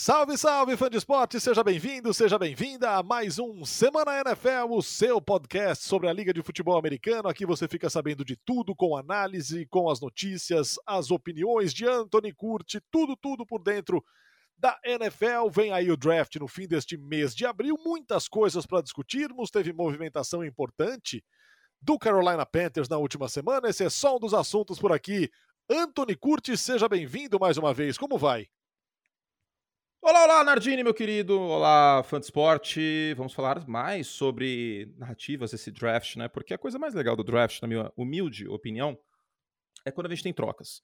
Salve, salve, fã de esporte! Seja bem-vindo, seja bem-vinda a mais um Semana NFL, o seu podcast sobre a Liga de Futebol Americano. Aqui você fica sabendo de tudo, com análise, com as notícias, as opiniões de Anthony Curti, tudo, tudo por dentro da NFL. Vem aí o draft no fim deste mês de abril, muitas coisas para discutirmos. Teve movimentação importante do Carolina Panthers na última semana. Esse é só um dos assuntos por aqui. Anthony Curti, seja bem-vindo mais uma vez. Como vai? Olá, olá, Nardini, meu querido. Olá, fã de esporte. Vamos falar mais sobre narrativas desse draft, né? Porque a coisa mais legal do draft, na minha humilde opinião, é quando a gente tem trocas.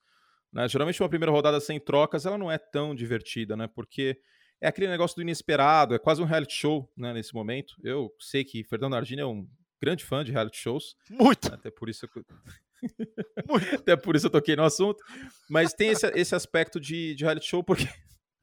Né? Geralmente uma primeira rodada sem trocas, ela não é tão divertida, né? Porque é aquele negócio do inesperado, é quase um reality show, né, nesse momento. Eu sei que Fernando Nardini é um grande fã de reality shows. Muito! Até por isso eu... Até por isso eu toquei no assunto. Mas tem esse, esse aspecto de, de reality show, porque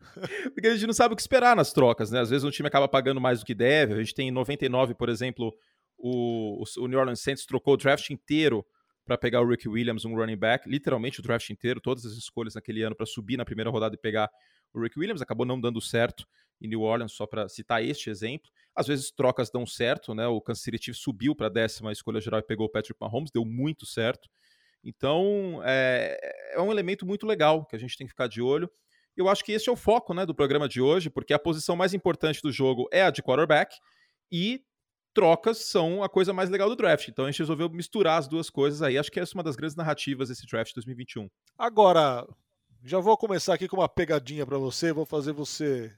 porque a gente não sabe o que esperar nas trocas, né? Às vezes um time acaba pagando mais do que deve. A gente tem em 99, por exemplo, o, o New Orleans Saints trocou o draft inteiro para pegar o Rick Williams, um running back, literalmente o draft inteiro, todas as escolhas naquele ano para subir na primeira rodada e pegar o Rick Williams, acabou não dando certo em New Orleans, só para citar este exemplo. Às vezes trocas dão certo, né? O Kansas City Chiefs subiu para a décima escolha geral e pegou o Patrick Mahomes, deu muito certo. Então, é, é um elemento muito legal que a gente tem que ficar de olho. Eu acho que esse é o foco né, do programa de hoje, porque a posição mais importante do jogo é a de quarterback e trocas são a coisa mais legal do draft. Então a gente resolveu misturar as duas coisas aí. Acho que essa é uma das grandes narrativas desse draft 2021. Agora, já vou começar aqui com uma pegadinha para você, vou fazer você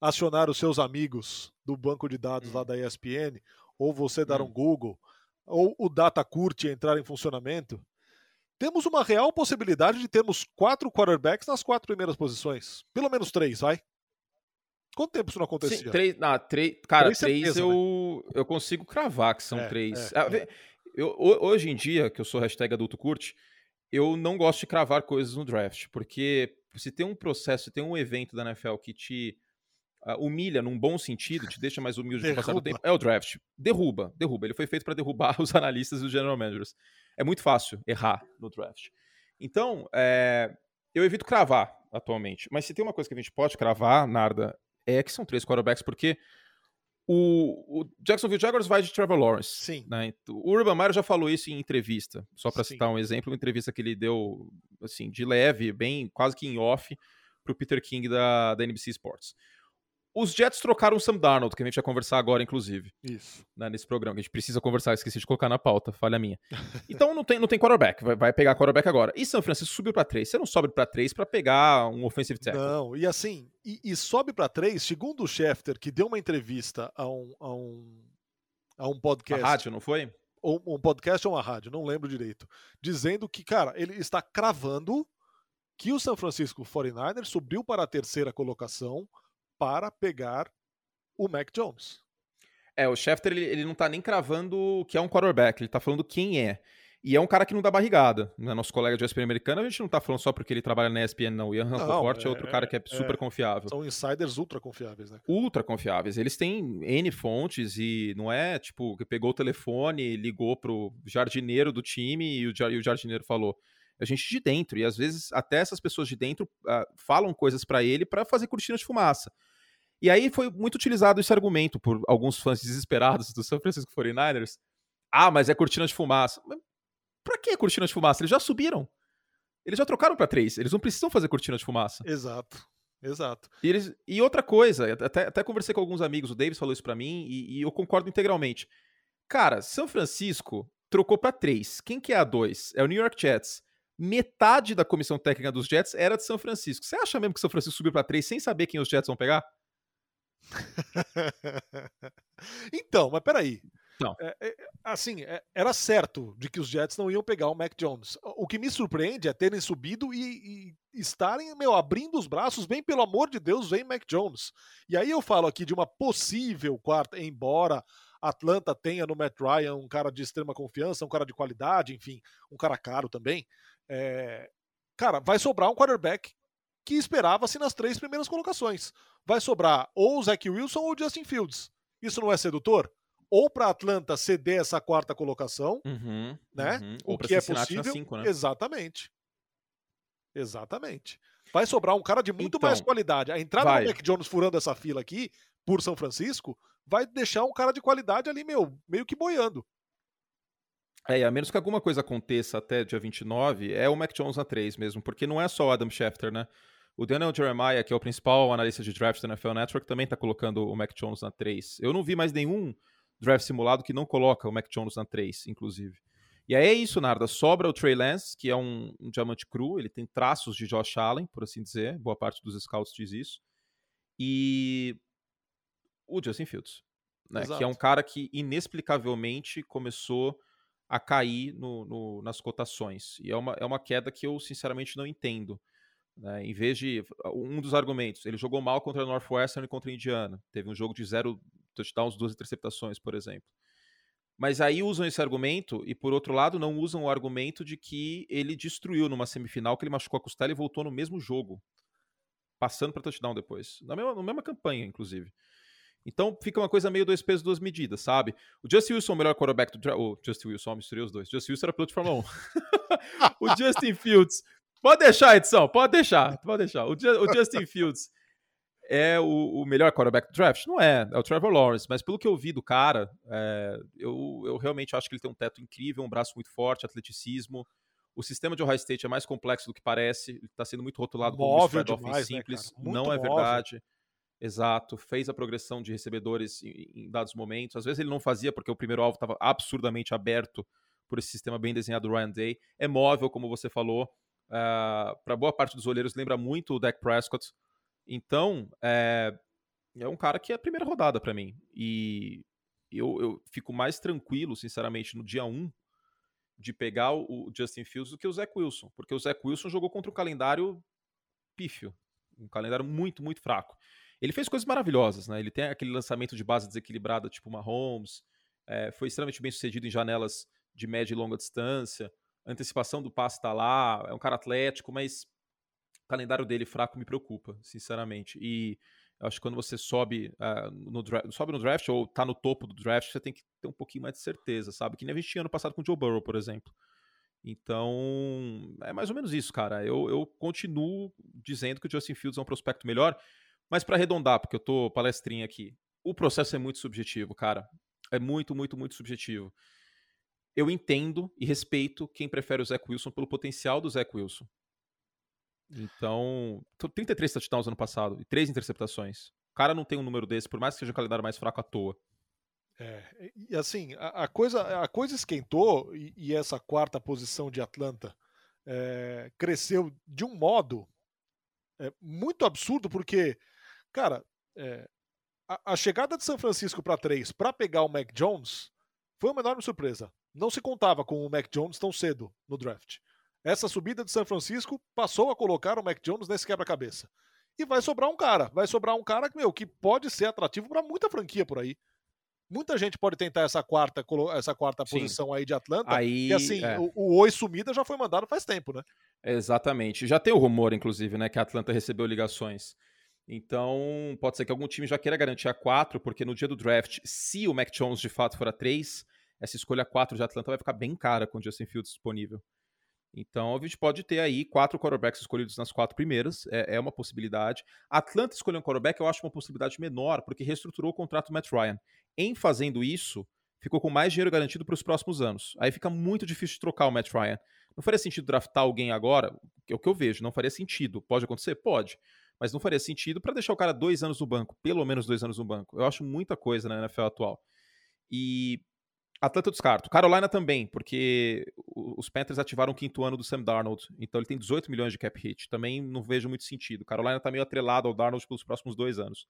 acionar os seus amigos do banco de dados hum. lá da ESPN, ou você dar hum. um Google, ou o DataCurt entrar em funcionamento temos uma real possibilidade de termos quatro quarterbacks nas quatro primeiras posições. Pelo menos três, vai. Quanto tempo isso não acontecia? Sim, três, não, três, cara, três, três certeza, eu, né? eu consigo cravar que são é, três. É, ah, é. Eu, hoje em dia, que eu sou hashtag adulto curte, eu não gosto de cravar coisas no draft, porque se tem um processo, se tem um evento da NFL que te uh, humilha num bom sentido, te deixa mais humilde no passar do tempo, é o draft. Derruba, derruba. Ele foi feito para derrubar os analistas e os general managers. É muito fácil errar no draft. Então, é, eu evito cravar atualmente. Mas se tem uma coisa que a gente pode cravar, Narda, é que são três quarterbacks, porque o, o Jacksonville Jaguars vai de Trevor Lawrence. Sim. Né? O Urban Meyer já falou isso em entrevista, só para citar um exemplo, uma entrevista que ele deu assim de leve, bem quase que em off, para o Peter King da, da NBC Sports. Os Jets trocaram o Sam Darnold, que a gente vai conversar agora, inclusive. Isso. Né, nesse programa, que a gente precisa conversar, esqueci de colocar na pauta, falha minha. Então não tem, não tem quarterback, vai, vai pegar quarterback agora. E São Francisco subiu para três. Você não sobe para três para pegar um offensive tackle. Não, e assim, e, e sobe para três, segundo o Schefter, que deu uma entrevista a um, a um, a um podcast. A rádio, não foi? Ou um podcast ou uma rádio, não lembro direito. Dizendo que, cara, ele está cravando que o São Francisco 49ers subiu para a terceira colocação para pegar o Mac Jones. É, o Schefter ele, ele não tá nem cravando que é um quarterback, ele tá falando quem é. E é um cara que não dá barrigada. Né? Nosso colega de ESPN americano, a gente não tá falando só porque ele trabalha na ESPN, não. O Ian Rapoport é, é outro cara que é, é super é, confiável. São insiders ultra confiáveis, né? Ultra confiáveis. Eles têm N fontes e não é tipo que pegou o telefone, ligou pro jardineiro do time e o, e o jardineiro falou. A gente de dentro. E às vezes até essas pessoas de dentro uh, falam coisas para ele para fazer cortina de fumaça. E aí foi muito utilizado esse argumento por alguns fãs desesperados do São Francisco 49ers. Ah, mas é cortina de fumaça. Mas pra que cortina de fumaça? Eles já subiram. Eles já trocaram para três. Eles não precisam fazer cortina de fumaça. Exato. Exato. E, eles, e outra coisa, até, até conversei com alguns amigos, o Davis falou isso para mim e, e, eu concordo integralmente. Cara, São Francisco trocou para três. Quem que é a dois? É o New York Jets. Metade da comissão técnica dos Jets era de São Francisco. Você acha mesmo que São Francisco subiu para três sem saber quem os Jets vão pegar? então, mas peraí. Não. É, é, assim, é, era certo de que os Jets não iam pegar o Mac Jones. O que me surpreende é terem subido e, e estarem, meu, abrindo os braços, bem pelo amor de Deus, vem Mac Jones. E aí eu falo aqui de uma possível quarta, embora Atlanta tenha no Matt Ryan um cara de extrema confiança, um cara de qualidade, enfim, um cara caro também. É, cara, vai sobrar um quarterback que esperava-se nas três primeiras colocações. Vai sobrar ou o Zach Wilson ou o Justin Fields. Isso não é sedutor? Ou para Atlanta ceder essa quarta colocação, uhum, né? Uhum. O que é possível. Cinco, né? Exatamente. Exatamente. vai sobrar um cara de muito então, mais qualidade. A entrada vai. do Mac Jones furando essa fila aqui, por São Francisco, vai deixar um cara de qualidade ali, meu, meio que boiando. É, a menos que alguma coisa aconteça até dia 29, é o Mac Jones na 3 mesmo, porque não é só o Adam Schefter, né? O Daniel Jeremiah, que é o principal analista de draft da NFL Network, também está colocando o Mac Jones na 3. Eu não vi mais nenhum draft simulado que não coloca o Mac Jones na 3, inclusive. E aí é isso, Narda. Sobra o Trey Lance, que é um, um, diamante cru, ele tem traços de Josh Allen, por assim dizer. Boa parte dos scouts diz isso. E o Justin Fields, né? que é um cara que inexplicavelmente começou a cair no, no, nas cotações. E é uma, é uma queda que eu, sinceramente, não entendo. Né? Em vez de. Um dos argumentos, ele jogou mal contra a Northwestern e contra a Indiana. Teve um jogo de zero touchdowns, duas interceptações, por exemplo. Mas aí usam esse argumento e, por outro lado, não usam o argumento de que ele destruiu numa semifinal, que ele machucou a costela e voltou no mesmo jogo, passando para touchdown depois. Na mesma, na mesma campanha, inclusive. Então fica uma coisa meio dois pesos, duas medidas, sabe? O Justin Wilson o melhor quarterback do draft. O Justin Wilson, misturei os dois. Justin Wilson era piloto de Fórmula 1. o Justin Fields. Pode deixar, edição, pode deixar. Pode deixar. O, o Justin Fields é o, o, melhor quarterback do draft? Não é, é o Trevor Lawrence, mas pelo que eu vi do cara, é, eu, eu realmente acho que ele tem um teto incrível, um braço muito forte, atleticismo. O sistema de Ohio State é mais complexo do que parece, ele está sendo muito rotulado como um demais, offense né, simples, não é móvel. verdade. Exato, fez a progressão de recebedores em, dados momentos. Às vezes ele não fazia porque o primeiro alvo estava absurdamente aberto por esse sistema bem desenhado do Ryan Day. É móvel, como você falou. Uh, ah, Para boa parte dos olheiros, lembra muito o Dak Prescott. Então, é, é um cara que é a primeira rodada para mim. E eu, eu fico mais tranquilo, sinceramente, no dia 1 de pegar o Justin Fields do que o Zach Wilson. Porque o Zach Wilson jogou contra um calendário pífio. Um calendário muito, muito fraco. Ele fez coisas maravilhosas, né? Ele tem aquele lançamento de base desequilibrada, tipo Mahomes. É, foi extremamente bem sucedido em janelas de média e longa distância. A antecipação do passe tá lá. É um cara atlético, mas o calendário dele fraco me preocupa, sinceramente. E acho que quando você sobe, uh, no, draft, sobe no draft ou tá no topo do draft, você tem que ter um pouquinho mais de certeza, sabe? Que nem a gente tinha ano passado com o Joe Burrow, por exemplo. Então, é mais ou menos isso, cara. Eu, eu continuo dizendo que o Justin Fields é um prospecto melhor, mas para arredondar, porque eu tô palestrinha aqui, o processo é muito subjetivo, cara. É muito, muito, muito subjetivo. Eu entendo e respeito quem prefere o Zach Wilson pelo potencial do Zach Wilson. Então, 33 touchdowns ano passado e 3 interceptações. O cara não tem um número desse, por mais que seja um calendário mais fraco à toa. É, e assim, a, a coisa, a coisa esquentou e, e, essa quarta posição de Atlanta é, cresceu de um modo é, muito absurdo, porque, cara, é, a, a, chegada de São Francisco para 3 para pegar o Mac Jones foi uma enorme surpresa. Não se contava com o Mac Jones tão cedo no draft. Essa subida de São Francisco passou a colocar o Mac Jones nesse quebra-cabeça. E vai sobrar um cara, vai sobrar um cara meu, que pode ser atrativo para muita franquia por aí. Muita gente pode tentar essa quarta, essa quarta posição aí de Atlanta. Aí, e assim, é. o, o Oi Sumida já foi mandado faz tempo, né? Exatamente. Já tem o rumor, inclusive, né, que a Atlanta recebeu ligações. Então, pode ser que algum time já queira garantir a 4, porque no dia do draft, se o Mac Jones de fato for a 3, essa escolha 4 de Atlanta vai ficar bem cara com o Justin Fields disponível. Então a gente pode ter aí quatro quarterbacks escolhidos nas quatro primeiras, é, é uma possibilidade. Atlanta escolher um quarterback eu acho uma possibilidade menor, porque reestruturou o contrato do Matt Ryan. Em fazendo isso, ficou com mais dinheiro garantido para os próximos anos. Aí fica muito difícil de trocar o Matt Ryan. Não faria sentido draftar alguém agora, é o que eu vejo, não faria sentido. Pode acontecer? Pode. Mas não faria sentido para deixar o cara dois anos no banco, pelo menos dois anos no banco. Eu acho muita coisa na NFL atual. E Atlanta eu descarto. Carolina também, porque os Panthers ativaram o quinto ano do Sam Darnold, então ele tem 18 milhões de cap hit. Também não vejo muito sentido. Carolina tá meio atrelado ao Darnold pelos próximos dois anos.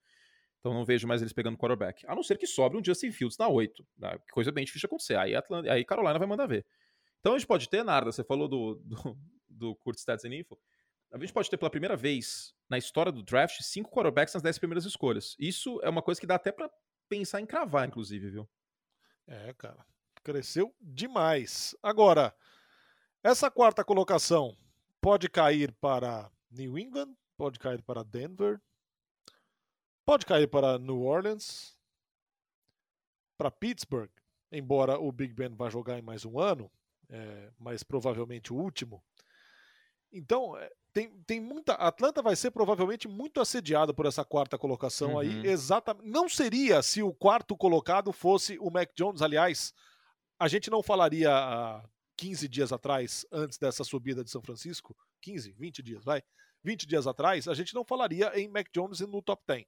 Então não vejo mais eles pegando quarterback. A não ser que sobre um Justin Fields na 8. Né? Coisa bem difícil de acontecer. Aí, Atlanta, aí Carolina vai mandar ver. Então a gente pode ter, Narda, você falou do, do, do Kurt Stats Info. A gente pode ter pela primeira vez na história do draft cinco quarterbacks nas 10 primeiras escolhas. Isso é uma coisa que dá até para pensar em cravar, inclusive, viu? É, cara. Cresceu demais. Agora, essa quarta colocação pode cair para New England, pode cair para Denver, pode cair para New Orleans, para Pittsburgh, embora o Big Ben vá jogar em mais um ano, é, mas provavelmente o último. Então, é, tem, tem muita. Atlanta vai ser provavelmente muito assediada por essa quarta colocação uhum. aí. Exatamente. Não seria se o quarto colocado fosse o Mac Jones, aliás. A gente não falaria há 15 dias atrás, antes dessa subida de São Francisco, 15, 20 dias, vai. 20 dias atrás, a gente não falaria em Mac Jones no top 10.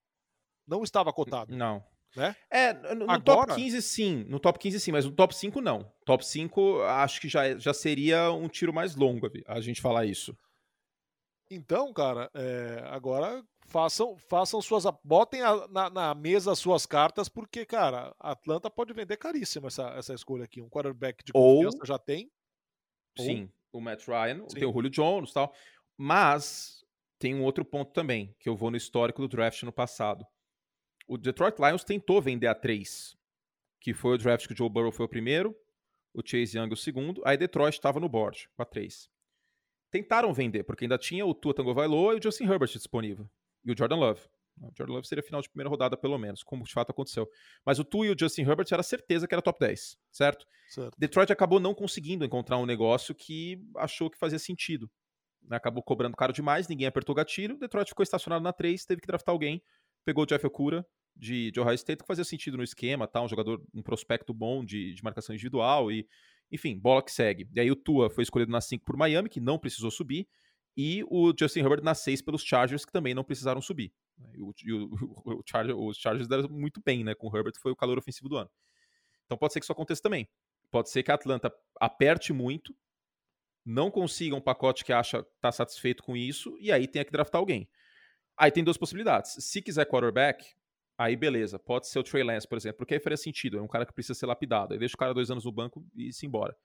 Não estava cotado. Não. Né? É, no, Agora... top 15 sim, no top 15 sim, mas no top 5 não. Top 5 acho que já, já seria um tiro mais longo a gente falar isso. Então, cara, é, agora façam, façam suas. Botem a, na, na, mesa as suas cartas, porque, cara, Atlanta pode vender caríssimo essa, essa escolha aqui. Um quarterback de confiança Ou, já tem. Sim, Ou, o Matt Ryan, sim. tem o Julio Jones e tal. Mas tem um outro ponto também, que eu vou no histórico do draft no passado. O Detroit Lions tentou vender a 3, que foi o draft que o Joe Burrow foi o primeiro, o Chase Young o segundo, aí Detroit estava no board com a 3 tentaram vender, porque ainda tinha o Tua Tagovailoa e o Justin Herbert disponível. E o Jordan Love. O Jordan Love seria final de primeira rodada, pelo menos, como de fato aconteceu. Mas o Tua e o Justin Herbert era certeza que era top 10, certo? certo. Detroit acabou não conseguindo encontrar um negócio que achou que fazia sentido. Né? Acabou cobrando caro demais, ninguém apertou o gatilho. Detroit ficou estacionado na 3, teve que draftar alguém. Pegou o Jeff Okura, de, de Ohio State, que fazia sentido no esquema, tá? um jogador, um prospecto bom de, de marcação individual e enfim, bola que segue. E aí o Tua foi escolhido na 5 por Miami, que não precisou subir, e o Justin Herbert na 6 pelos Chargers, que também não precisaram subir. E, o, e o, o Charger, os Chargers deram muito bem né, com o Herbert, foi o calor ofensivo do ano. Então pode ser que isso aconteça também. Pode ser que a Atlanta aperte muito, não consiga um pacote que acha tá satisfeito com isso, e aí tenha que draftar alguém. Aí tem duas possibilidades. Se quiser quarterback, Aí beleza, pode ser o Trey Lance, por exemplo, porque aí faria sentido, é um cara que precisa ser lapidado, aí deixa o cara dois anos no banco e se embora.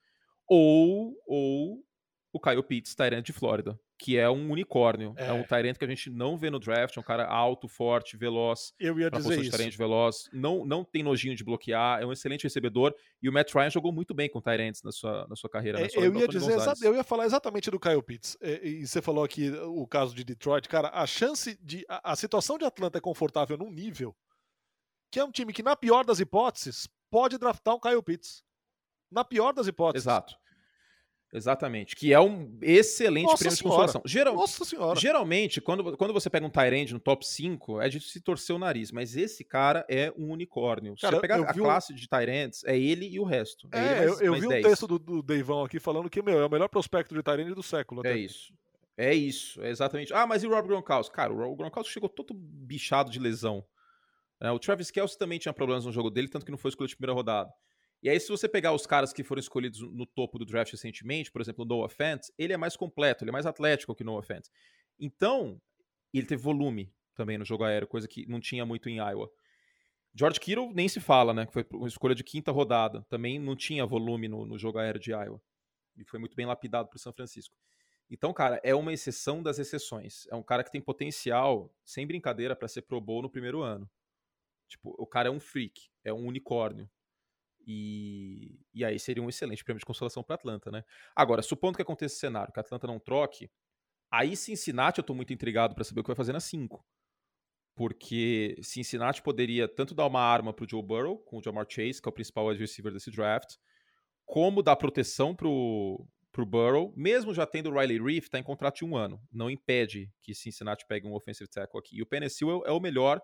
Ou, ou o Kyle Pitts, Tyrant de Flórida, que é um unicórnio, é, é um Tyrant que a gente não vê no draft, é um cara alto, forte, veloz, eu ia dizer isso. Tyrant veloz, não, não tem nojinho de bloquear, é um excelente recebedor, e o Matt Ryan jogou muito bem com Tyrants na sua, na sua carreira. É, eu, ia dizer eu ia falar exatamente do Kyle Pitts, e, e, você falou aqui o caso de Detroit, cara, a chance de, a, a situação de Atlanta é confortável num nível que é um time que, na pior das hipóteses, pode draftar um Kyle Pitts. Na pior das hipóteses. Exato. Exatamente. Que é um excelente Nossa prêmio senhora. de consolação. Geral, Nossa senhora. Geralmente, quando, quando você pega um Tyrande no top 5, é de se torcer o nariz. Mas esse cara é um unicórnio. Se você pegar a classe de Tyrands, é ele e o resto. É, é mais, eu, eu vi 10. um texto do, do Deivão aqui falando que meu, é o melhor prospecto de Tyrande do século. Até. É isso. É isso, é exatamente. Ah, mas e o Rob Gronkowski? Cara, o Rob Gronkowski chegou todo bichado de lesão. É, o Travis Kelce também tinha problemas no jogo dele, tanto que não foi escolhido de primeira rodada. E aí, se você pegar os caras que foram escolhidos no topo do draft recentemente, por exemplo, o Noah Fant, ele é mais completo, ele é mais atlético que o Noah Fant. Então, ele teve volume também no jogo aéreo, coisa que não tinha muito em Iowa. George Kittle nem se fala, né? Que foi uma escolha de quinta rodada. Também não tinha volume no, no jogo aéreo de Iowa. E foi muito bem lapidado para o São Francisco. Então, cara, é uma exceção das exceções. É um cara que tem potencial, sem brincadeira, para ser Pro Bowl no primeiro ano. Tipo, o cara é um freak, é um unicórnio. E, e aí seria um excelente prêmio de consolação para Atlanta, né? Agora, supondo que aconteça esse cenário, que a Atlanta não troque, aí Cincinnati eu tô muito intrigado para saber o que vai fazer na 5. Porque Cincinnati poderia tanto dar uma arma pro Joe Burrow, com o Jamar Chase, que é o principal wide receiver desse draft, como dar proteção pro, pro Burrow, mesmo já tendo o Riley Reef, tá em contrato de um ano. Não impede que Cincinnati pegue um offensive tackle aqui. E o é, é o melhor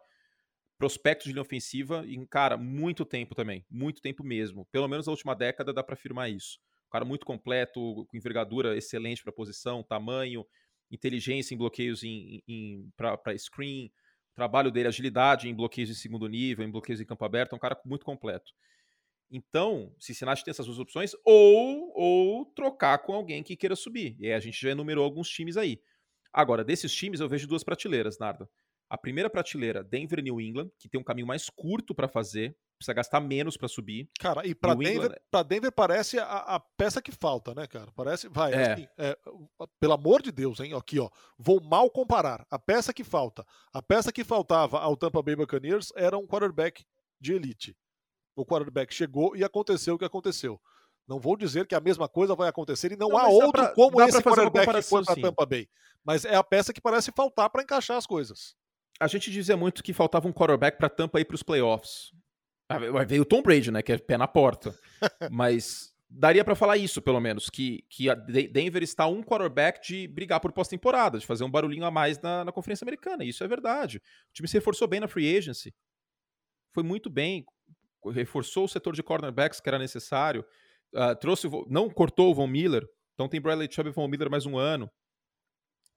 prospectos de linha ofensiva em, cara, muito tempo também. Muito tempo mesmo. Pelo menos na última década dá para afirmar isso. Um cara muito completo, com envergadura excelente para posição, tamanho, inteligência em bloqueios em, em para screen, trabalho dele, agilidade em bloqueios em segundo nível, em bloqueios em campo aberto, é um cara muito completo. Então, Cincinnati tem essas duas opções, ou, ou trocar com alguém que queira subir. E aí a gente já enumerou alguns times aí. Agora, desses times eu vejo duas prateleiras, Narda. A primeira prateleira, Denver e New England, que tem um caminho mais curto para fazer, precisa gastar menos para subir. Cara, e para Denver, England... Pra Denver parece a, a, peça que falta, né, cara? Parece, vai, é. Assim, é, pelo amor de Deus, hein? Aqui, ó, vou mal comparar. A peça que falta, a peça que faltava ao Tampa Bay Buccaneers era um quarterback de elite. O quarterback chegou e aconteceu o que aconteceu. Não vou dizer que a mesma coisa vai acontecer e não, não há outro pra, como esse quarterback que foi para Tampa Bay. Mas é a peça que parece faltar para encaixar as coisas a gente dizia muito que faltava um quarterback para Tampa ir para os playoffs. Ah, veio o Tom Brady, né? Que é pé na porta. Mas daria para falar isso, pelo menos, que, que a Denver está um quarterback de brigar por pós-temporada, de fazer um barulhinho a mais na, na Conferência Americana. Isso é verdade. O time se reforçou bem na free agency. Foi muito bem. Reforçou o setor de cornerbacks que era necessário. Uh, trouxe, não cortou o Von Miller. Então tem Bradley Chubb e Von Miller mais um ano.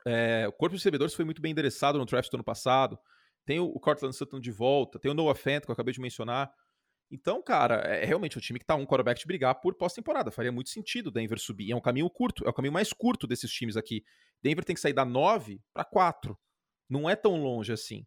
É, o corpo de recebedores foi muito bem endereçado no draft do ano passado. Tem o, Cortland Sutton de volta. Tem o Noah Fent, que eu acabei de mencionar. Então, cara, é realmente um time que tá um quarterback de brigar por pós-temporada. Faria muito sentido o Denver subir. É um caminho curto, é o caminho mais curto desses times aqui. Denver tem que sair da 9 para 4. Não é tão longe assim.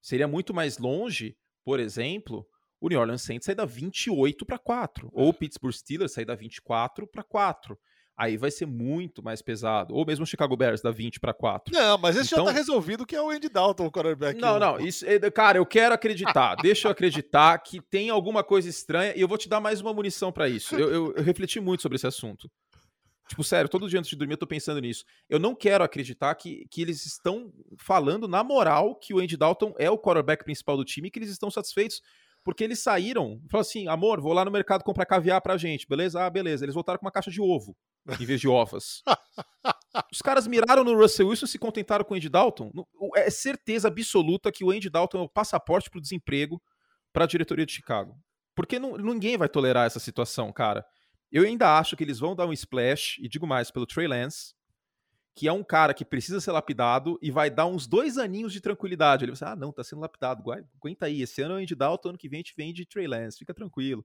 Seria muito mais longe, por exemplo, o New Orleans Saints sair da 28 para 4. Ou o Pittsburgh Steelers sair da 24 para 4 aí vai ser muito mais pesado. Ou mesmo o Chicago Bears da 20 para 4. Não, mas esse então... já tá resolvido que é o Andy Dalton, o quarterback. Não, não, isso, é, cara, eu quero acreditar. deixa eu acreditar que tem alguma coisa estranha e eu vou te dar mais uma munição para isso. Eu, eu, eu, refleti muito sobre esse assunto. Tipo, sério, todo dia antes de dormir eu tô pensando nisso. Eu não quero acreditar que, que eles estão falando na moral que o Andy Dalton é o quarterback principal do time e que eles estão satisfeitos porque eles saíram, falaram assim, amor, vou lá no mercado comprar caviar pra gente, beleza? Ah, beleza. Eles voltaram com uma caixa de ovo em vez de ovas. Os caras miraram no Russell Wilson e se contentaram com o Andy Dalton. É certeza absoluta que o Andy Dalton é o passaporte para o desemprego para a diretoria de Chicago. Porque não, ninguém vai tolerar essa situação, cara. Eu ainda acho que eles vão dar um splash, e digo mais, pelo Trey Lance, que é um cara que precisa ser lapidado e vai dar uns dois aninhos de tranquilidade. Ele vai dizer, ah, não, tá sendo lapidado, aguenta aí, esse ano é Andy Dalton, ano que vem a gente vem de Trey Lance, fica tranquilo.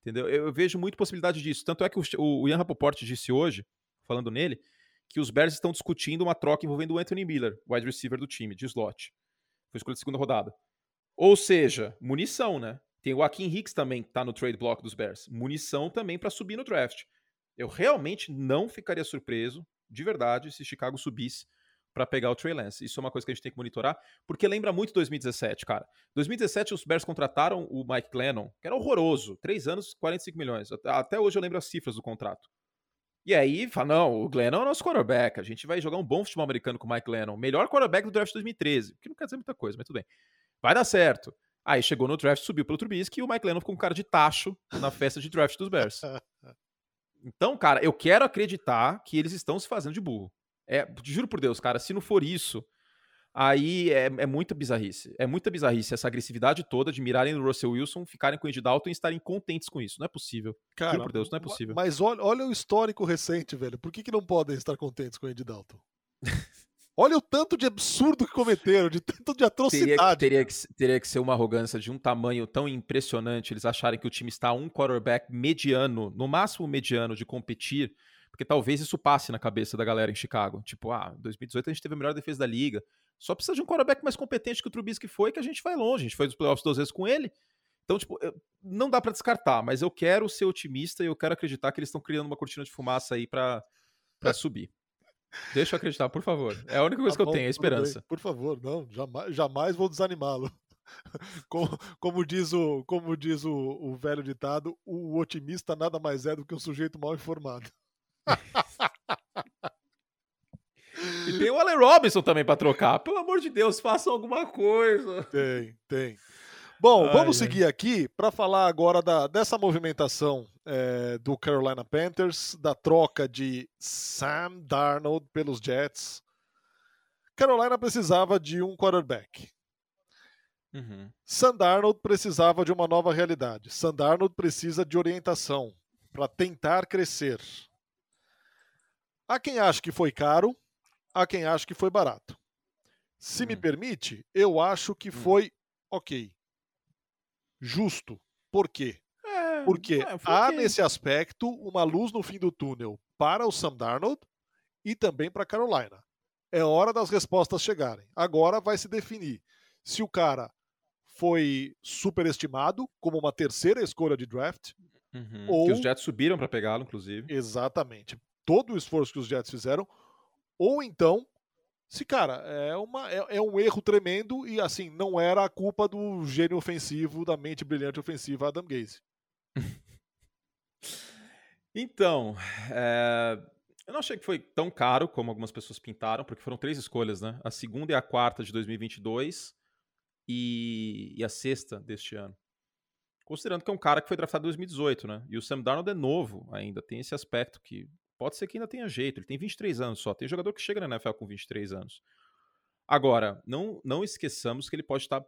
Entendeu? Eu, vejo muita possibilidade disso. Tanto é que o, o Ian Rapoport disse hoje, falando nele, que os Bears estão discutindo uma troca envolvendo o Anthony Miller, wide receiver do time, de slot. Foi escolha de segunda rodada. Ou seja, munição, né? Tem o Akin Hicks também, que tá no trade block dos Bears. Munição também para subir no draft. Eu realmente não ficaria surpreso, de verdade, se Chicago subisse para pegar o Trey Lance. Isso é uma coisa que a gente tem que monitorar, porque lembra muito 2017, cara. 2017 os Bears contrataram o Mike Glennon, que era horroroso, três anos, 45 milhões. Até hoje eu lembro as cifras do contrato. E aí, fala, não, o Glennon é o nosso quarterback, a gente vai jogar um bom futebol americano com o Mike Glennon, melhor quarterback do draft de 2013, que não quer dizer muita coisa, mas tudo bem. Vai dar certo. Aí chegou no draft, subiu pelo Trubisky e o Mike Glennon ficou com cara de tacho na festa de draft dos Bears. Então, cara, eu quero acreditar que eles estão se fazendo de burro. É, juro por Deus, cara, se não for isso, aí é, é muita bizarrice. É muita bizarrice essa agressividade toda de mirarem no Russell Wilson, ficarem com o Andy Dalton e estarem contentes com isso. Não é possível. Cara, juro por Deus, não é possível. Mas olha, olha o histórico recente, velho. Por que, que não podem estar contentes com o Andy Dalton? Olha o tanto de absurdo que cometeram, de tanto de atrocidade. Teria, teria, que, teria que ser uma arrogância de um tamanho tão impressionante eles acharem que o time está um quarterback mediano, no máximo mediano, de competir porque talvez isso passe na cabeça da galera em Chicago. Tipo, ah, 2018 a gente teve a melhor defesa da liga. Só precisa de um quarterback mais competente que o Trubisky foi, que a gente vai longe. A gente foi dos playoffs duas vezes com ele. Então, tipo, não dá para descartar, mas eu quero ser otimista e eu quero acreditar que eles estão criando uma cortina de fumaça aí para subir. Deixa eu acreditar, por favor. É a única coisa tá que bom, eu tenho, é esperança. Por favor, não, jamais, jamais vou desanimá-lo. Como, como, diz, o, como diz o, o velho ditado, o otimista nada mais é do que um sujeito mal informado. e tem o Allen Robinson também para trocar. Pelo amor de Deus, façam alguma coisa. Tem, tem. Bom, ai, vamos ai. seguir aqui para falar agora da, dessa movimentação é, do Carolina Panthers, da troca de Sam Darnold pelos Jets. Carolina precisava de um quarterback. Uhum. Sam Darnold precisava de uma nova realidade. Sam Darnold precisa de orientação para tentar crescer. Há quem acha que foi caro, há quem acha que foi barato. Se hum. me permite, eu acho que hum. foi ok. Justo. Por quê? É, Porque é, há okay. nesse aspecto uma luz no fim do túnel para o Sam Darnold e também para a Carolina. É hora das respostas chegarem. Agora vai se definir se o cara foi superestimado como uma terceira escolha de draft. Uhum, ou... Que os Jets subiram para pegá-lo, inclusive. Exatamente todo o esforço que os Jets fizeram, ou então, se, cara, é, uma, é, é, um erro tremendo e, assim, não era a culpa do gênio ofensivo, da mente brilhante ofensiva Adam Gaze. então, é, eu não achei que foi tão caro como algumas pessoas pintaram, porque foram três escolhas, né? A segunda e a quarta de 2022 e, e a sexta deste ano. Considerando que é um cara que foi draftado em 2018, né? E o Sam Darnold é novo ainda, tem esse aspecto que pode ser que ainda tenha jeito. Ele tem 23 anos só. Tem jogador que chega na NFL com 23 anos. Agora, não, não esqueçamos que ele pode estar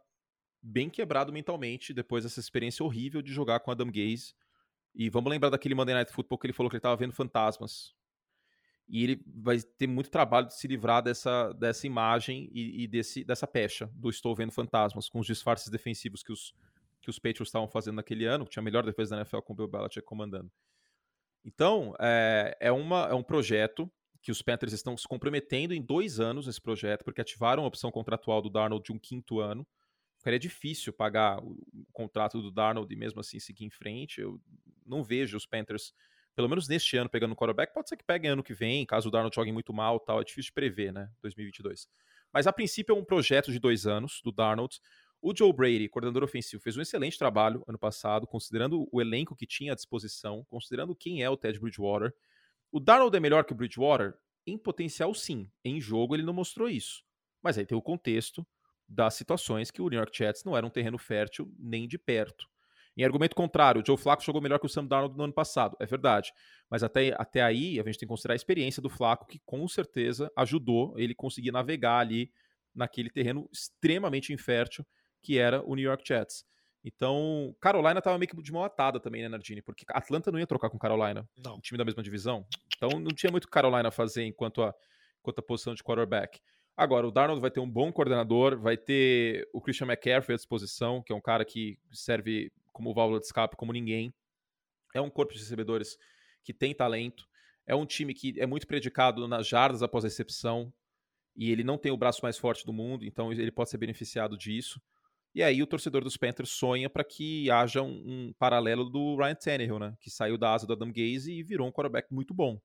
bem quebrado mentalmente depois dessa experiência horrível de jogar com Adam Gaze. E vamos lembrar daquele Monday Night Football que ele falou que ele estava vendo fantasmas. E ele vai ter muito trabalho de se livrar dessa, dessa imagem e, e desse, dessa pecha do estou vendo fantasmas, com os disfarces defensivos que os, que os Patriots estavam fazendo naquele ano, que tinha a melhor defesa da NFL com o Bill Belichick comandando. Então, é, é, uma, é um projeto que os Panthers estão se comprometendo em dois anos nesse projeto, porque ativaram a opção contratual do Darnold de um quinto ano. Ficaria difícil pagar o contrato do Darnold e mesmo assim seguir em frente. Eu não vejo os Panthers, pelo menos neste ano, pegando o quarterback. Pode ser que peguem ano que vem, caso o Darnold jogue muito mal tal. É difícil de prever, né? 2022. Mas a princípio é um projeto de dois anos do Darnold. O Joe Brady, coordenador ofensivo, fez um excelente trabalho ano passado, considerando o elenco que tinha à disposição, considerando quem é o Ted Bridgewater. O Darnold é melhor que o Bridgewater? Em potencial, sim. Em jogo, ele não mostrou isso. Mas aí tem o contexto das situações que o New York Jets não era um terreno fértil nem de perto. Em argumento contrário, o Joe Flacco jogou melhor que o Sam Darnold no ano passado, é verdade. Mas até, até aí, a gente tem que considerar a experiência do Flacco, que com certeza ajudou ele conseguir navegar ali naquele terreno extremamente infértil que era o New York Jets. Então, Carolina estava meio que de mão atada também, né, Nardini? Porque Atlanta não ia trocar com Carolina, não. um time da mesma divisão. Então, não tinha muito Carolina a fazer enquanto a, enquanto a posição de quarterback. Agora, o Darnold vai ter um bom coordenador, vai ter o Christian McCaffrey à disposição, que é um cara que serve como válvula de escape como ninguém. É um corpo de recebedores que tem talento. É um time que é muito predicado nas jardas após a recepção. E ele não tem o braço mais forte do mundo, então ele pode ser beneficiado disso. E aí o torcedor dos Panthers sonha para que haja um, um, paralelo do Ryan Tannehill, né? Que saiu da asa do Adam Gaze e virou um quarterback muito bom.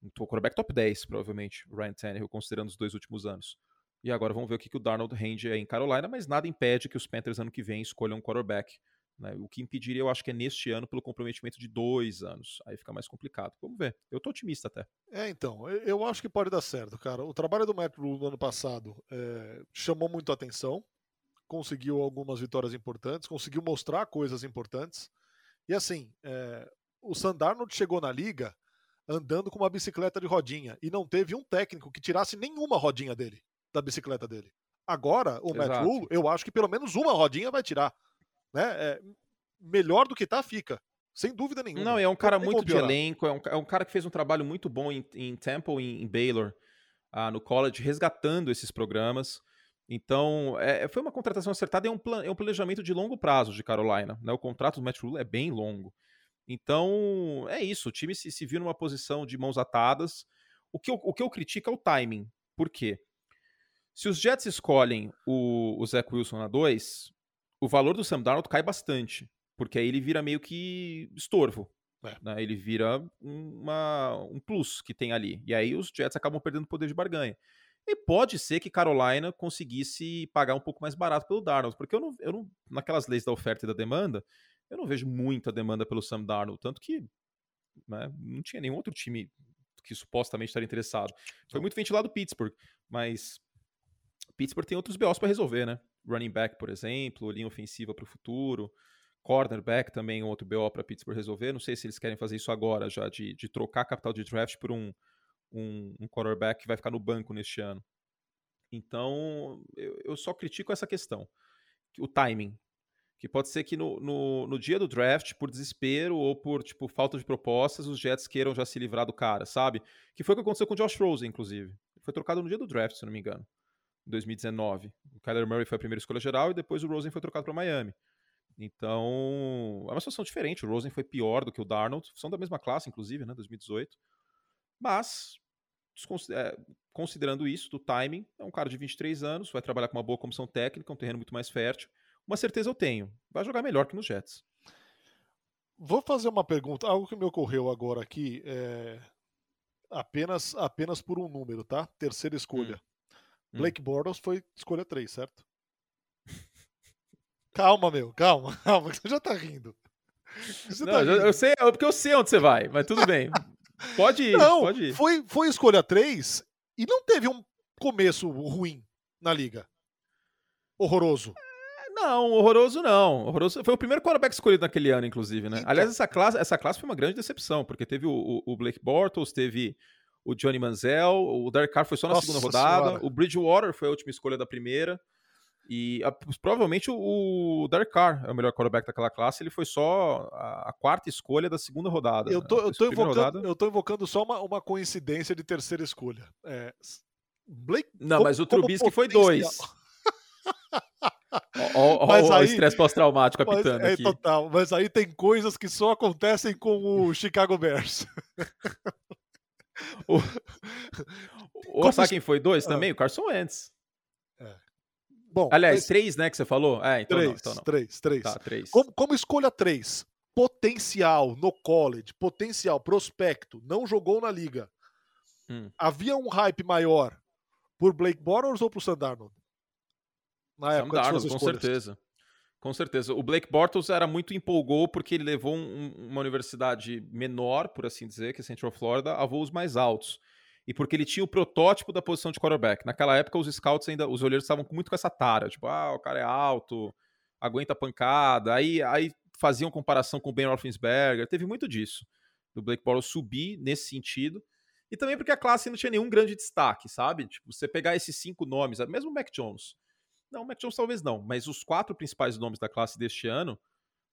Um quarterback top 10, provavelmente, Ryan Tannehill, considerando os dois últimos anos. E agora vamos ver o que, que o Darnold rende em Carolina, mas nada impede que os Panthers ano que vem escolham um quarterback. Né? O que impediria, eu acho que é neste ano, pelo comprometimento de dois anos. Aí fica mais complicado. Vamos ver. Eu tô otimista até. É, então. Eu acho que pode dar certo, cara. O trabalho do Matt Rule no ano passado é, chamou muito a atenção conseguiu algumas vitórias importantes, conseguiu mostrar coisas importantes. E assim, é, o Sandarnold chegou na liga andando com uma bicicleta de rodinha e não teve um técnico que tirasse nenhuma rodinha dele, da bicicleta dele. Agora, o Exato. Matt Rule, eu acho que pelo menos uma rodinha vai tirar. Né? É, melhor do que tá, fica. Sem dúvida nenhuma. Não, é um cara muito de elenco, é um, é um, cara que fez um trabalho muito bom em, em Temple, em, em Baylor, uh, no college, resgatando esses programas. Então, é, foi uma contratação acertada e é um, plan, é um planejamento de longo prazo de Carolina. Né? O contrato do Matt Rule é bem longo. Então, é isso. O time se, se viu numa posição de mãos atadas. O que, eu, o que eu critico é o timing. Por quê? Se os Jets escolhem o, o Zach Wilson na 2, o valor do Sam Darnold cai bastante. Porque aí ele vira meio que estorvo. É. Né? Ele vira uma, um plus que tem ali. E aí os Jets acabam perdendo poder de barganha. E pode ser que Carolina conseguisse pagar um pouco mais barato pelo Darnold, porque eu não, eu não, naquelas leis da oferta e da demanda, eu não vejo muita demanda pelo Sam Darnold, tanto que né, não tinha nenhum outro time que supostamente estaria interessado. Foi muito ventilado Pittsburgh, mas Pittsburgh tem outros BOs para resolver, né? Running back, por exemplo, linha ofensiva para o futuro, cornerback também outro BO para Pittsburgh resolver. Não sei se eles querem fazer isso agora já, de, de trocar capital de draft por um um, um quarterback que vai ficar no banco neste ano. Então, eu, eu só critico essa questão, o timing. Que pode ser que no, no, no, dia do draft, por desespero ou por tipo, falta de propostas, os Jets queiram já se livrar do cara, sabe? Que foi o que aconteceu com o Josh Rosen, inclusive. Foi trocado no dia do draft, se não me engano, em 2019. O Kyler Murray foi a primeira escolha geral e depois o Rosen foi trocado para Miami. Então, é uma situação diferente. O Rosen foi pior do que o Darnold. São da mesma classe, inclusive, né? 2018. Mas, considerando isso, do timing, é um cara de 23 anos, vai trabalhar com uma boa comissão técnica, um terreno muito mais fértil. Uma certeza eu tenho, vai jogar melhor que nos Jets. Vou fazer uma pergunta, algo que me ocorreu agora aqui, é... apenas, apenas por um número, tá? Terceira escolha. Hum. Blake hum. Bortles foi escolha 3, certo? calma, meu, calma, calma, você já tá rindo. Não, tá rindo. Eu sei, porque eu sei onde você vai, mas tudo bem. Pode ir, não, pode ir. Foi, foi escolha 3 e não teve um começo ruim na liga. Horroroso. Não, horroroso não. Horroroso. Foi o primeiro quarterback escolhido naquele ano, inclusive, né? Então... Aliás, essa classe, essa classe foi uma grande decepção, porque teve o, o Blake Bortles, teve o Johnny Manziel, o Derek Carr foi só na Nossa segunda rodada, senhora. o Bridgewater foi a última escolha da primeira. E a, provavelmente o, o Derek Carr é o melhor quarterback daquela classe, ele foi só a, a quarta escolha da segunda rodada. Eu tô, né? eu tô, invocando, rodada... eu tô invocando só uma, uma coincidência de terceira escolha. É, Blake, Não, como, mas o Trubisky foi dois. Olha o estresse pós-traumático capitano é, aqui. Total, mas aí tem coisas que só acontecem com o Chicago Bears. o, o, sabe quem foi dois ah. também? O Carson Wentz. Bom, Aliás, mas... três, né, que você falou? É, então três, não, então não. Três, três. Tá, três. Como, como escolha três, potencial no college, potencial, prospecto, não jogou na liga. Hum. Havia um hype maior por Blake Bortles ou por Sandarnold? Na época com certeza. Com certeza. O Blake Bortles era muito empolgou porque ele levou um, uma universidade menor, por assim dizer, que é Central Florida, a voos mais altos. E porque ele tinha o protótipo da posição de quarterback. Naquela época, os scouts ainda, os olheiros estavam muito com essa tara. Tipo, ah, o cara é alto, aguenta pancada. Aí, aí faziam comparação com o Ben Roethlisberger. Teve muito disso. Do Blake Bortles subir nesse sentido. E também porque a classe não tinha nenhum grande destaque, sabe? Tipo, você pegar esses cinco nomes, mesmo o Mac Jones não, o Mac Jones talvez não, mas os quatro principais nomes da classe deste ano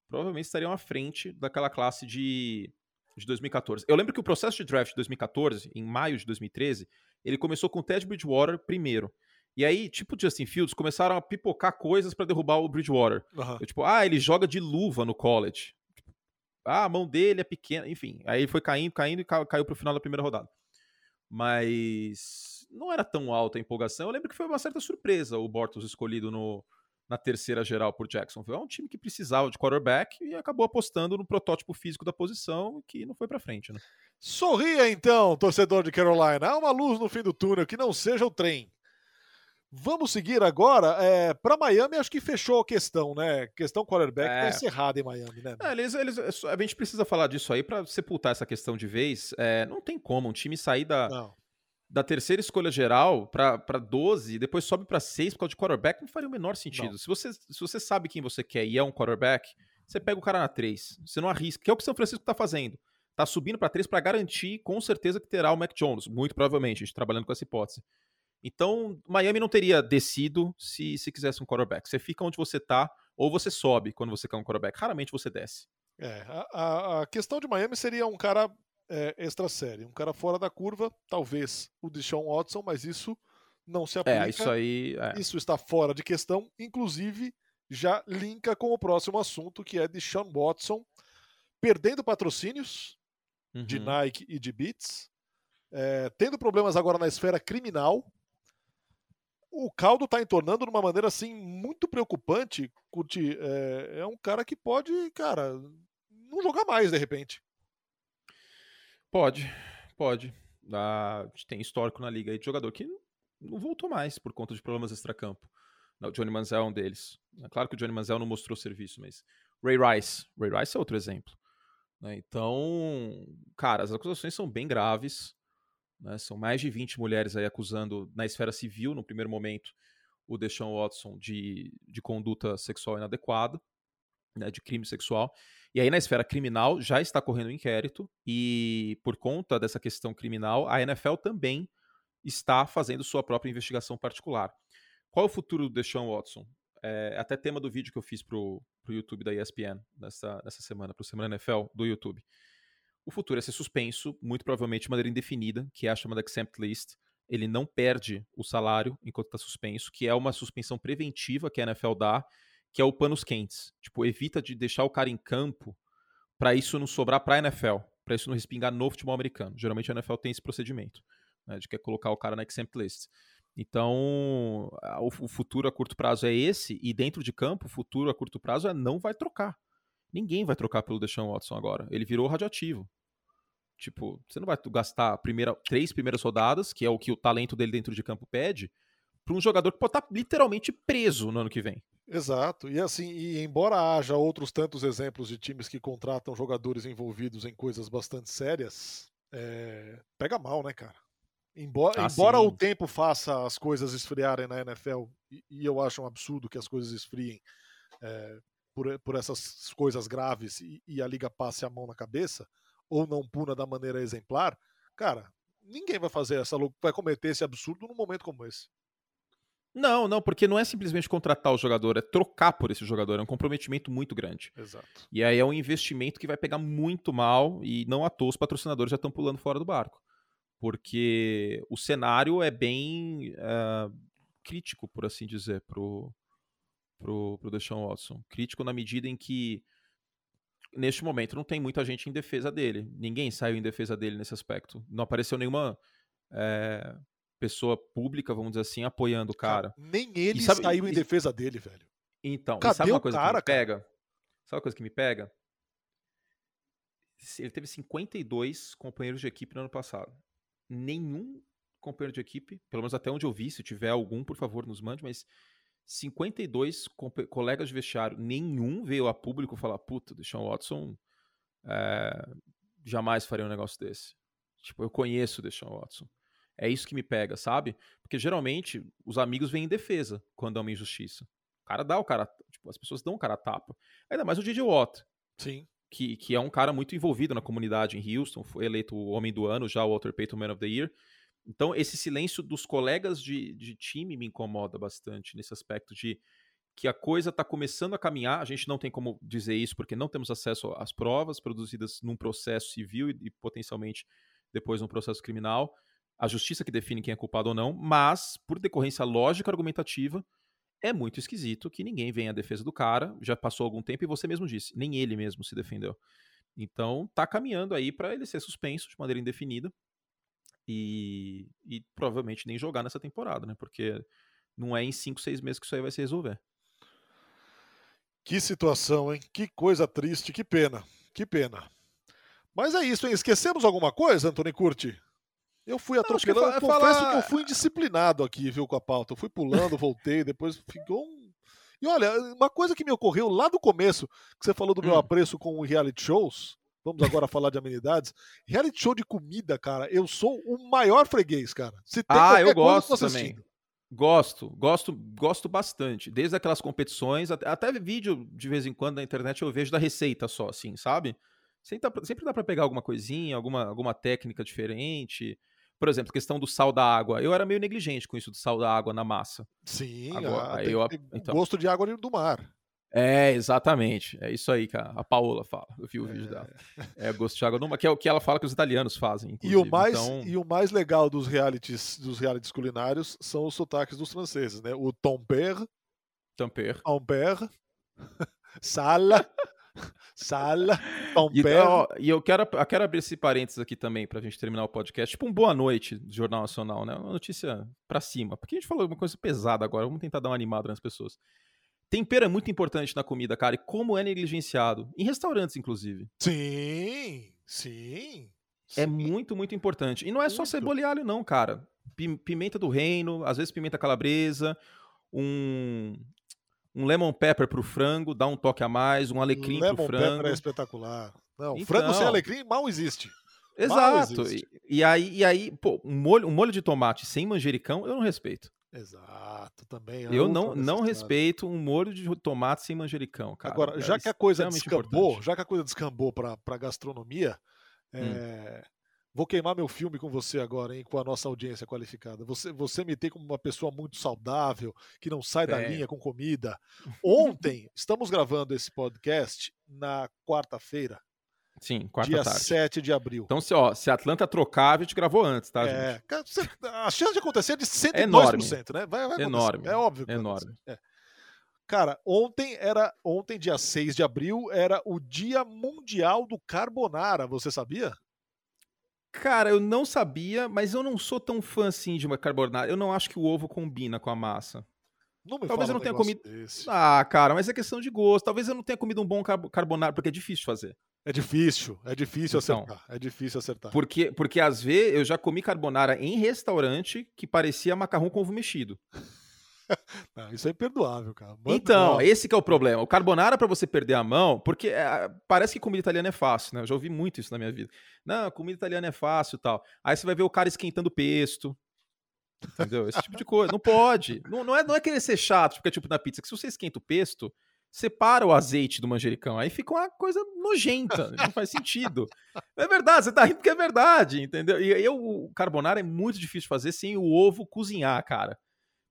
provavelmente estariam à frente daquela classe de, de 2014. Eu lembro que o processo de draft de 2014, em maio de 2013, ele começou com o Ted Bridgewater primeiro. E aí, tipo Justin Fields, começaram a pipocar coisas para derrubar o Bridgewater. Uhum. Eu, tipo, ah, ele joga de luva no college. Ah, a mão dele é pequena. Enfim, aí ele foi caindo, caindo e caiu pro final da primeira rodada. Mas não era tão alta a empolgação. Eu lembro que foi uma certa surpresa o Bortles escolhido no, na terceira geral por Jacksonville. É um time que precisava de quarterback e acabou apostando no protótipo físico da posição que não foi para frente, né? Sorria então, torcedor de Carolina. Há uma luz no fim do túnel que não seja o trem. Vamos seguir agora é, para Miami. Acho que fechou a questão, né? Questão quarterback tá é. tá encerrada em Miami, né? É, eles, eles, a gente precisa falar disso aí para sepultar essa questão de vez. É, não tem como um time sair da, não da terceira escolha geral para 12 e depois sobe para 6 por causa de quarterback, não faria o menor sentido. Se você, se você sabe quem você quer e é um quarterback, você pega o cara na 3. Você não arrisca, que é o que o São Francisco está fazendo. Tá subindo para 3 para garantir com certeza que terá o Mac Jones, muito provavelmente, a gente trabalhando com essa hipótese. Então, Miami não teria descido se, se quisesse um quarterback. Você fica onde você tá ou você sobe quando você quer um quarterback. Raramente você desce. É, a, a questão de Miami seria um cara é, extra série. Um cara fora da curva, talvez o Deshaun Watson, mas isso não se é, aplica. É, isso aí. É. Isso está fora de questão. Inclusive, já linka com o próximo assunto, que é Deshaun Watson perdendo patrocínios uhum. de Nike e de Beats, é, tendo problemas agora na esfera criminal. O caldo está entornando de uma maneira assim muito preocupante. Curti, é, é um cara que pode, cara, não jogar mais de repente. Pode, pode. a gente tem histórico na liga aí de jogador que não voltou mais por conta de problemas extracampo. O Johnny Manziel é um deles. É claro que o Johnny Manziel não mostrou serviço, mas Ray Rice. Ray Rice é outro exemplo. Né? Então, cara, as acusações são bem graves. Né? São mais de 20 mulheres aí acusando na esfera civil, no primeiro momento, o Deshaun Watson de, de conduta sexual inadequada, né? de crime sexual. E aí, na esfera criminal, já está correndo um inquérito, e por conta dessa questão criminal, a NFL também está fazendo sua própria investigação particular. Qual é o futuro do Deshaun Watson? É até tema do vídeo que eu fiz para o YouTube da ESPN nessa, nessa semana, para o Semana NFL do YouTube. O futuro é ser suspenso, muito provavelmente de maneira indefinida, que é a chamada exempt list. Ele não perde o salário enquanto está suspenso, que é uma suspensão preventiva que a NFL dá que é o panos quentes. Tipo, evita de deixar o cara em campo para isso não sobrar para a NFL, para isso não respingar no futebol americano. Geralmente a NFL tem esse procedimento, né, de quer colocar o cara na exempt list. Então, o, o futuro a curto prazo é esse, e dentro de campo, o futuro a curto prazo é não vai trocar. Ninguém vai trocar pelo Deshaun Watson agora. Ele virou radioativo. Tipo, você não vai gastar primeira, três primeiras rodadas, que é o que o talento dele dentro de campo pede, para um jogador que pode estar tá literalmente preso no ano que vem. Exato. E assim, e embora haja outros tantos exemplos de times que contratam jogadores envolvidos em coisas bastante sérias, é... pega mal, né, cara? Embora, ah, embora o tempo faça as coisas esfriarem na NFL, e, e eu acho um absurdo que as coisas esfriem é, por, por essas coisas graves e, e, a liga passe a mão na cabeça, ou não puna da maneira exemplar, cara, ninguém vai fazer essa vai cometer esse absurdo num momento como esse. Não, não, porque não é simplesmente contratar o jogador, é trocar por esse jogador, é um comprometimento muito grande. Exato. E aí é um investimento que vai pegar muito mal e não à toa os patrocinadores já estão pulando fora do barco. Porque o cenário é bem uh, crítico, por assim dizer, pro, pro, pro Deshaun Watson. Crítico na medida em que neste momento não tem muita gente em defesa dele. Ninguém saiu em defesa dele nesse aspecto. Não apareceu nenhuma é, pessoa pública, vamos dizer assim, apoiando o cara. nem ele sabe, saiu em defesa dele, velho. Então, Cadê sabe uma coisa cara, que me pega? Cara? Sabe uma coisa que me pega? Ele teve 52 companheiros de equipe no ano passado. Nenhum companheiro de equipe, pelo menos até onde eu vi, se tiver algum, por favor, nos mande, mas 52 colegas de vestiário, nenhum veio a público falar, puta, Deshaun Watson é, jamais faria um negócio desse. Tipo, eu conheço o Deshaun Watson. É isso que me pega, sabe? Porque geralmente os amigos vêm em defesa quando é uma injustiça. O cara dá o cara. Tipo, as pessoas dão o cara a tapa. Ainda mais o DJ Watt. Sim. Que, que é um cara muito envolvido na comunidade em Houston, foi eleito o homem do ano, já o Walter Payton Man of the Year. Então, esse silêncio dos colegas de, de time me incomoda bastante nesse aspecto de que a coisa está começando a caminhar. A gente não tem como dizer isso porque não temos acesso às provas produzidas num processo civil e, e potencialmente depois num processo criminal a justiça que define quem é culpado ou não, mas, por decorrência lógica argumentativa, é muito esquisito que ninguém venha à defesa do cara, já passou algum tempo e você mesmo disse, nem ele mesmo se defendeu. Então, tá caminhando aí para ele ser suspenso de maneira indefinida e, e provavelmente nem jogar nessa temporada, né? Porque não é em 5, 6 meses que isso aí vai se resolver. Que situação, hein? Que coisa triste, que pena, que pena. Mas é isso, hein? Esquecemos alguma coisa, Antônio Curti? Eu fui atropelando. Eu confesso falar... que eu fui indisciplinado aqui, viu, com a pauta. Eu fui pulando, voltei, depois ficou um. E olha, uma coisa que me ocorreu lá do começo, que você falou do meu hum. apreço com reality shows. Vamos agora falar de amenidades. Reality show de comida, cara, eu sou o maior freguês, cara. Se tem ah, eu gosto coisa, também. Gosto, gosto, gosto bastante. Desde aquelas competições, até, até vídeo de vez em quando na internet eu vejo da receita só, assim, sabe? Sempre dá, sempre dá pra pegar alguma coisinha, alguma, alguma técnica diferente. Por exemplo, questão do sal da água. Eu era meio negligente com isso do sal da água na massa. Sim, Agora, eu, então. gosto de água do mar. É, exatamente. É isso aí que a, Paola fala. Eu vi o é... vídeo dela. É gosto de água do mar, que é o que ela fala que os italianos fazem. E o, mais, então... e o mais legal dos realities, dos realities culinários são os sotaques dos franceses, né? O Tomper. Tomper. Tomper. Sala. Sala, e, ó, e eu quero, eu quero abrir esse parênteses aqui também pra gente terminar o podcast. Tipo um boa noite do Jornal Nacional, né? Uma notícia pra cima. Porque a gente falou uma coisa pesada agora, vamos tentar dar uma animada nas pessoas. Tempero é muito importante na comida, cara, e como é negligenciado. Em restaurantes, inclusive. Sim, sim. É muito, muito importante. E não é muito. só cebola e alho, não, cara. Pimenta do reino, às vezes pimenta calabresa, um, um lemon pepper pro frango, dá um toque a mais, um alecrim lemon pro frango. Lemon pepper é espetacular. Não, então, frango sem alecrim mal existe. Exato. Mal existe. E, e, aí, e aí pô, um molho, um molho de tomate sem manjericão, eu não respeito. Exato, também. É eu não, não respeito um molho de tomate sem manjericão, cara. Agora, já é que a coisa descambou, importante. já que a coisa descambou para gastronomia, hum. é, Vou queimar meu filme com você agora, hein, com a nossa audiência qualificada. Você, você me tem como uma pessoa muito saudável, que não sai da é. linha com comida. Ontem, estamos gravando esse podcast na quarta-feira. Sim, quarta dia tarde. 7 de abril. Então, se, ó, se Atlanta trocar, a gente gravou antes, tá, é, gente? A chance de acontecer é de 102%, é enorme. né? Vai, vai enorme. É óbvio que Enorme. É. Cara, ontem era ontem, dia 6 de abril, era o Dia Mundial do Carbonara, você sabia? Cara, eu não sabia, mas eu não sou tão fã assim de uma carbonara. Eu não acho que o ovo combina com a massa. Talvez eu não tenha comido. Desse. Ah, cara, mas é questão de gosto. Talvez eu não tenha comido um bom carbonara, porque é difícil fazer. É difícil, é difícil então, acertar. É difícil acertar. Porque, porque às vezes eu já comi carbonara em restaurante que parecia macarrão com ovo mexido. Não, isso é imperdoável, cara. Mano, então, não. esse é o problema. O carbonara para você perder a mão, porque é, parece que comida italiana é fácil, né? Eu já ouvi muito isso na minha vida. Não, comida italiana é fácil e tal. Aí você vai ver o cara esquentando pesto. Entendeu? Esse tipo de coisa. Não pode. Não, não, é, não é querer ser chato, porque é tipo na pizza, que se você esquenta o pesto, separa o azeite do manjericão. Aí fica uma coisa nojenta, não faz sentido. É verdade, você tá rindo porque é verdade, entendeu? E eu, o carbonara é muito difícil de fazer sem o ovo cozinhar, cara.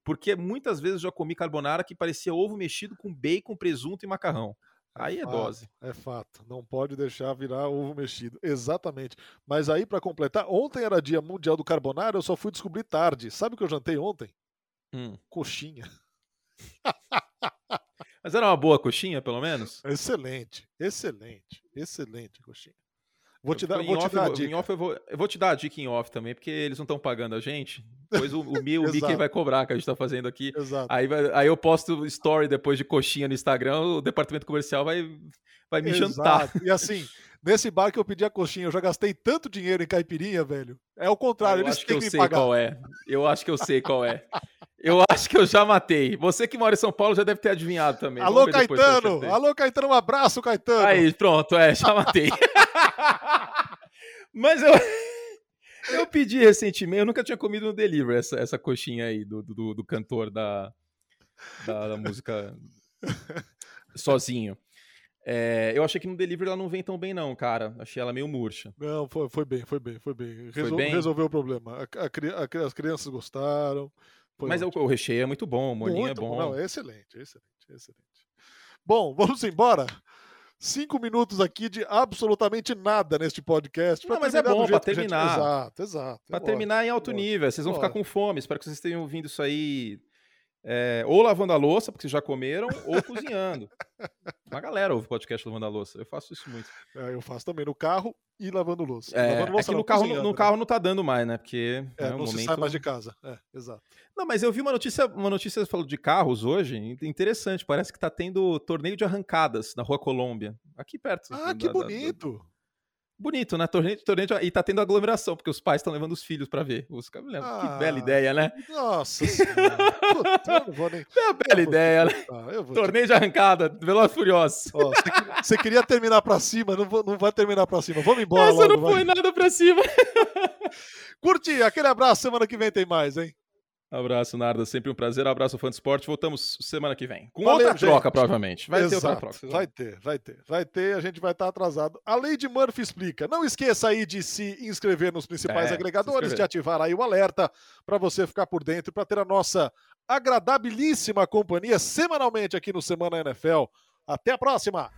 Porque muitas vezes eu já comi carbonara que parecia ovo mexido com bacon, presunto e macarrão. É aí é, fato, dose. É fato. Não pode deixar virar ovo mexido. Exatamente. Mas aí, para completar, ontem era dia mundial do carbonara, eu só fui descobrir tarde. Sabe o que eu jantei ontem? Hum. Coxinha. Mas era uma boa coxinha, pelo menos? Excelente, excelente, excelente coxinha. Vou te dar, vou te dar a dica. Em off eu, vou, eu vou te dar a dica em off também, porque eles não estão pagando a gente. Pois o, o o Mickey vai cobrar, que a gente está fazendo aqui. Exato. Aí, vai, aí eu posto story depois de coxinha no Instagram, o departamento comercial vai, vai me Exato. jantar. E assim, nesse bar que eu pedi a coxinha, eu já gastei tanto dinheiro em caipirinha, velho. É o contrário, eu eles acho têm que eu que sei pagar. qual é. Eu acho que eu sei qual é. Eu acho que eu já matei. Você que mora em São Paulo já deve ter adivinhado também. Alô, Caetano! Alô, Caetano, um abraço, Caetano! Aí, pronto, é, já matei. Mas eu. Eu pedi recentemente, eu nunca tinha comido no delivery essa, essa coxinha aí do, do, do cantor da, da, da música sozinho. É, eu achei que no delivery ela não vem tão bem, não, cara. Achei ela meio murcha. Não, foi, foi bem, foi bem, foi bem. Resol, foi bem? Resolveu o problema. A, a, a, as crianças gostaram. Mas o, o, recheio é muito bom, o molinho é bom. Não, é excelente, excelente, excelente. Bom, vamos embora. Cinco minutos aqui de absolutamente nada neste podcast. Não, mas é bom para terminar. Gente... Exato, exato. Para terminar em alto nível. Vocês vão ficar com fome. Espero que vocês tenham ouvindo isso aí é, ou lavando a louça, porque vocês já comeram, ou cozinhando. Uma galera ouve podcast lavando a louça. Eu faço isso muito. É, eu faço também no carro e lavando louça. É, lavando louça é que no, carro, no, no né? carro não tá dando mais, né? Porque é, né, não se sai mais de casa. É, exato. Não, mas eu vi uma notícia, uma notícia falou de carros hoje, interessante. Parece que tá tendo torneio de arrancadas na Rua Colômbia, aqui perto. Ah, que bonito! Da, Bonito, né? Torneio, torneio, e tá tendo aglomeração, porque os pais estão levando os filhos para ver. Os ah, que bela ideia, né? Nossa senhora. Puta, eu não vou nem... É uma bela ideia, né? Torneio de arrancada, Veloz Furioso. Você queria terminar para cima, não, vou, não vai terminar para cima. Vamos embora Essa logo, não foi nada para cima. Curti, aquele abraço, semana que vem tem mais, hein? Abraço, Narda. Sempre um prazer. Abraço, fã de esporte. Voltamos semana que vem. Com Valeu, outra gente. troca, provavelmente. Vai Exato. ter outra troca. Vai ter, vai ter. Vai ter, a gente vai estar atrasado. A lei de Murphy explica. Não esqueça aí de se inscrever nos principais é, agregadores, de ativar aí o alerta para você ficar por dentro, para ter a nossa agradabilíssima companhia semanalmente aqui no Semana NFL. Até a próxima!